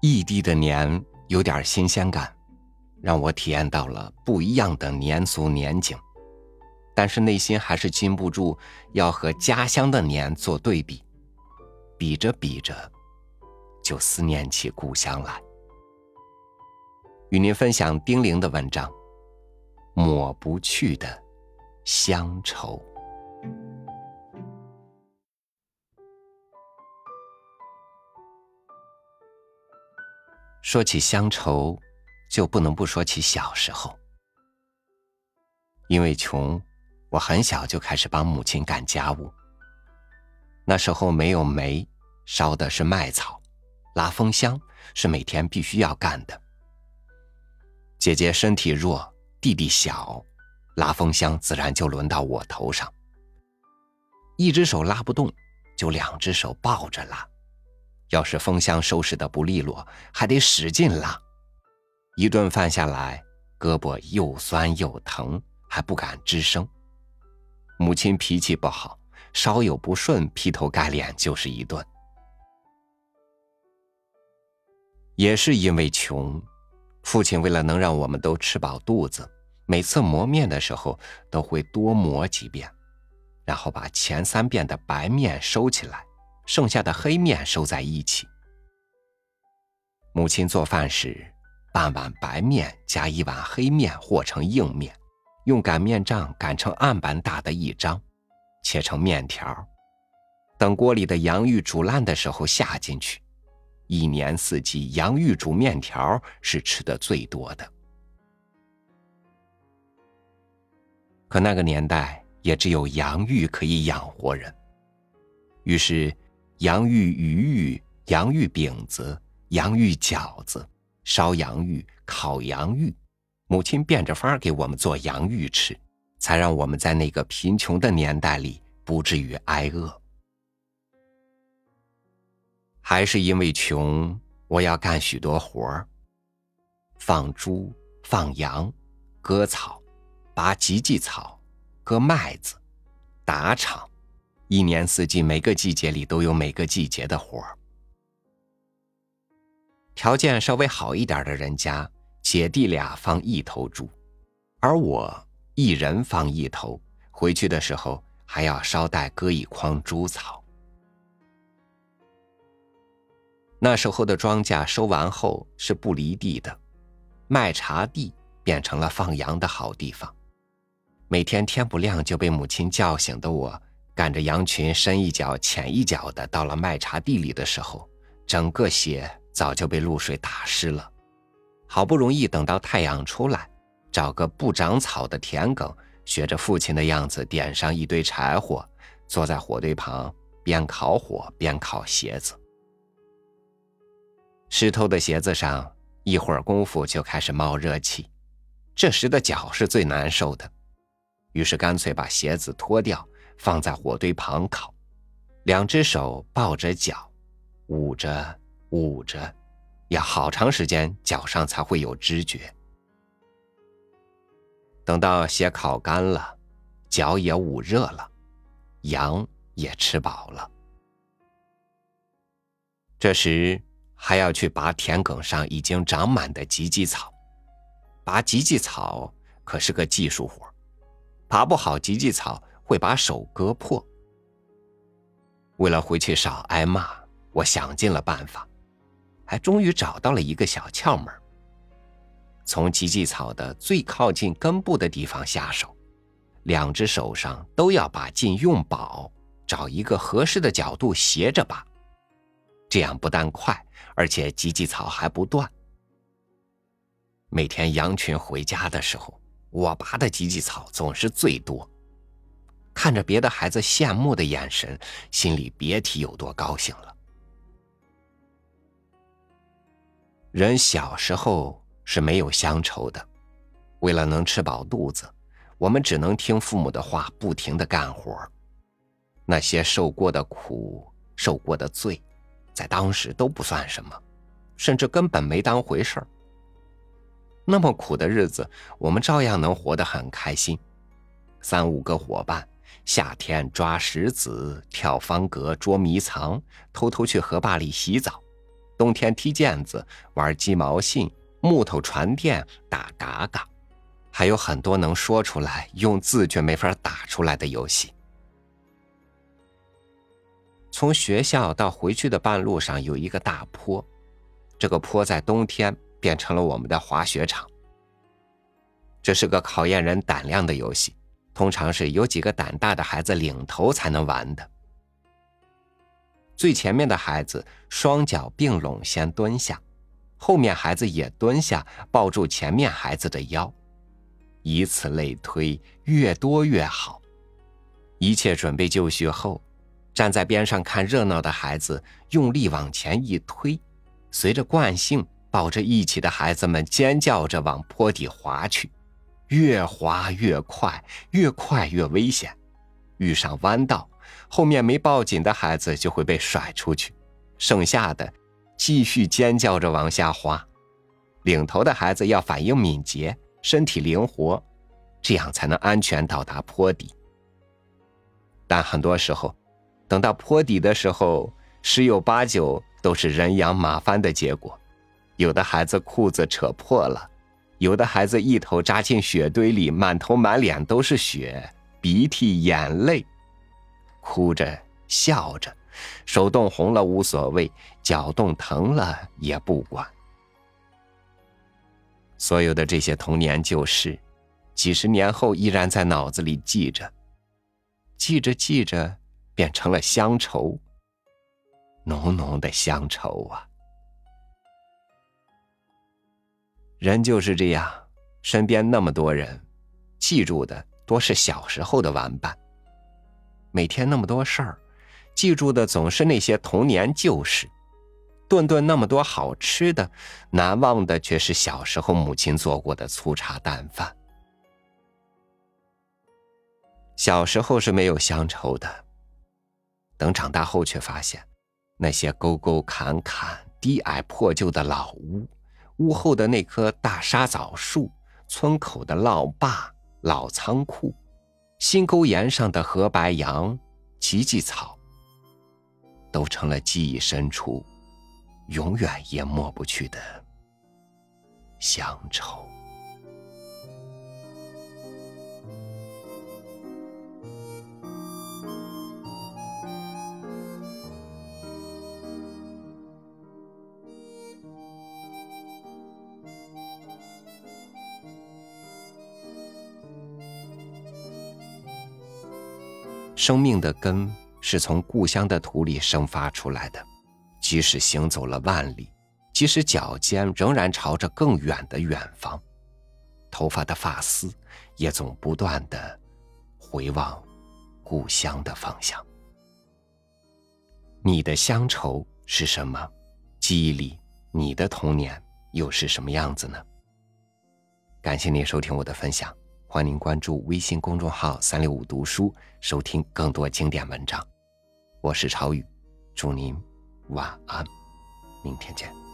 异地的年有点新鲜感，让我体验到了不一样的年俗年景，但是内心还是禁不住要和家乡的年做对比，比着比着，就思念起故乡来。与您分享丁玲的文章《抹不去的乡愁》。说起乡愁，就不能不说起小时候。因为穷，我很小就开始帮母亲干家务。那时候没有煤，烧的是麦草，拉风箱是每天必须要干的。姐姐身体弱，弟弟小，拉风箱自然就轮到我头上。一只手拉不动，就两只手抱着拉。要是风箱收拾的不利落，还得使劲拉。一顿饭下来，胳膊又酸又疼，还不敢吱声。母亲脾气不好，稍有不顺，劈头盖脸就是一顿。也是因为穷，父亲为了能让我们都吃饱肚子，每次磨面的时候都会多磨几遍，然后把前三遍的白面收起来。剩下的黑面收在一起。母亲做饭时，半碗白面加一碗黑面和成硬面，用擀面杖擀成案板大的一张，切成面条。等锅里的洋芋煮烂的时候下进去。一年四季，洋芋煮面条是吃的最多的。可那个年代也只有洋芋可以养活人，于是。洋芋鱼芋、洋芋饼子、洋芋饺子、烧洋芋、烤洋芋，母亲变着法儿给我们做洋芋吃，才让我们在那个贫穷的年代里不至于挨饿。还是因为穷，我要干许多活儿：放猪、放羊、割草、拔芨芨草、割麦子、打场。一年四季，每个季节里都有每个季节的活儿。条件稍微好一点的人家，姐弟俩放一头猪，而我一人放一头。回去的时候还要捎带割一筐猪草。那时候的庄稼收完后是不犁地的，麦茬地变成了放羊的好地方。每天天不亮就被母亲叫醒的我。赶着羊群深一脚浅一脚的到了麦茬地里的时候，整个鞋早就被露水打湿了。好不容易等到太阳出来，找个不长草的田埂，学着父亲的样子点上一堆柴火，坐在火堆旁边烤火边烤鞋子。湿透的鞋子上一会儿功夫就开始冒热气，这时的脚是最难受的，于是干脆把鞋子脱掉。放在火堆旁烤，两只手抱着脚，捂着捂着，要好长时间脚上才会有知觉。等到鞋烤干了，脚也捂热了，羊也吃饱了。这时还要去拔田埂上已经长满的芨芨草，拔芨芨草可是个技术活，拔不好芨芨草。会把手割破。为了回去少挨骂，我想尽了办法，还终于找到了一个小窍门。从芨芨草的最靠近根部的地方下手，两只手上都要把劲用饱，找一个合适的角度斜着拔，这样不但快，而且芨芨草还不断。每天羊群回家的时候，我拔的芨芨草总是最多。看着别的孩子羡慕的眼神，心里别提有多高兴了。人小时候是没有乡愁的，为了能吃饱肚子，我们只能听父母的话，不停的干活。那些受过的苦、受过的罪，在当时都不算什么，甚至根本没当回事儿。那么苦的日子，我们照样能活得很开心。三五个伙伴。夏天抓石子、跳方格、捉迷藏，偷偷去河坝里洗澡，冬天踢毽子、玩鸡毛信、木头传电、打嘎嘎，还有很多能说出来、用字却没法打出来的游戏。从学校到回去的半路上有一个大坡，这个坡在冬天变成了我们的滑雪场。这是个考验人胆量的游戏，通常是有几个胆大的孩子领头才能玩的。最前面的孩子双脚并拢先蹲下，后面孩子也蹲下，抱住前面孩子的腰，以此类推，越多越好。一切准备就绪后。站在边上看热闹的孩子用力往前一推，随着惯性，抱着一起的孩子们尖叫着往坡底滑去，越滑越快，越快越危险。遇上弯道，后面没抱紧的孩子就会被甩出去，剩下的继续尖叫着往下滑。领头的孩子要反应敏捷，身体灵活，这样才能安全到达坡底。但很多时候，等到坡底的时候，十有八九都是人仰马翻的结果。有的孩子裤子扯破了，有的孩子一头扎进雪堆里，满头满脸都是雪，鼻涕眼泪，哭着笑着，手冻红了无所谓，脚冻疼了也不管。所有的这些童年旧事，几十年后依然在脑子里记着，记着记着。变成了乡愁，浓浓的乡愁啊！人就是这样，身边那么多人，记住的多是小时候的玩伴。每天那么多事儿，记住的总是那些童年旧事。顿顿那么多好吃的，难忘的却是小时候母亲做过的粗茶淡饭。小时候是没有乡愁的。等长大后，却发现，那些沟沟坎坎、低矮破旧的老屋，屋后的那棵大沙枣树，村口的老坝、老仓库，新沟沿上的河白杨、芨芨草，都成了记忆深处永远也抹不去的乡愁。生命的根是从故乡的土里生发出来的，即使行走了万里，即使脚尖仍然朝着更远的远方，头发的发丝也总不断的回望故乡的方向。你的乡愁是什么？记忆里你的童年又是什么样子呢？感谢您收听我的分享。欢迎关注微信公众号“三六五读书”，收听更多经典文章。我是朝雨，祝您晚安，明天见。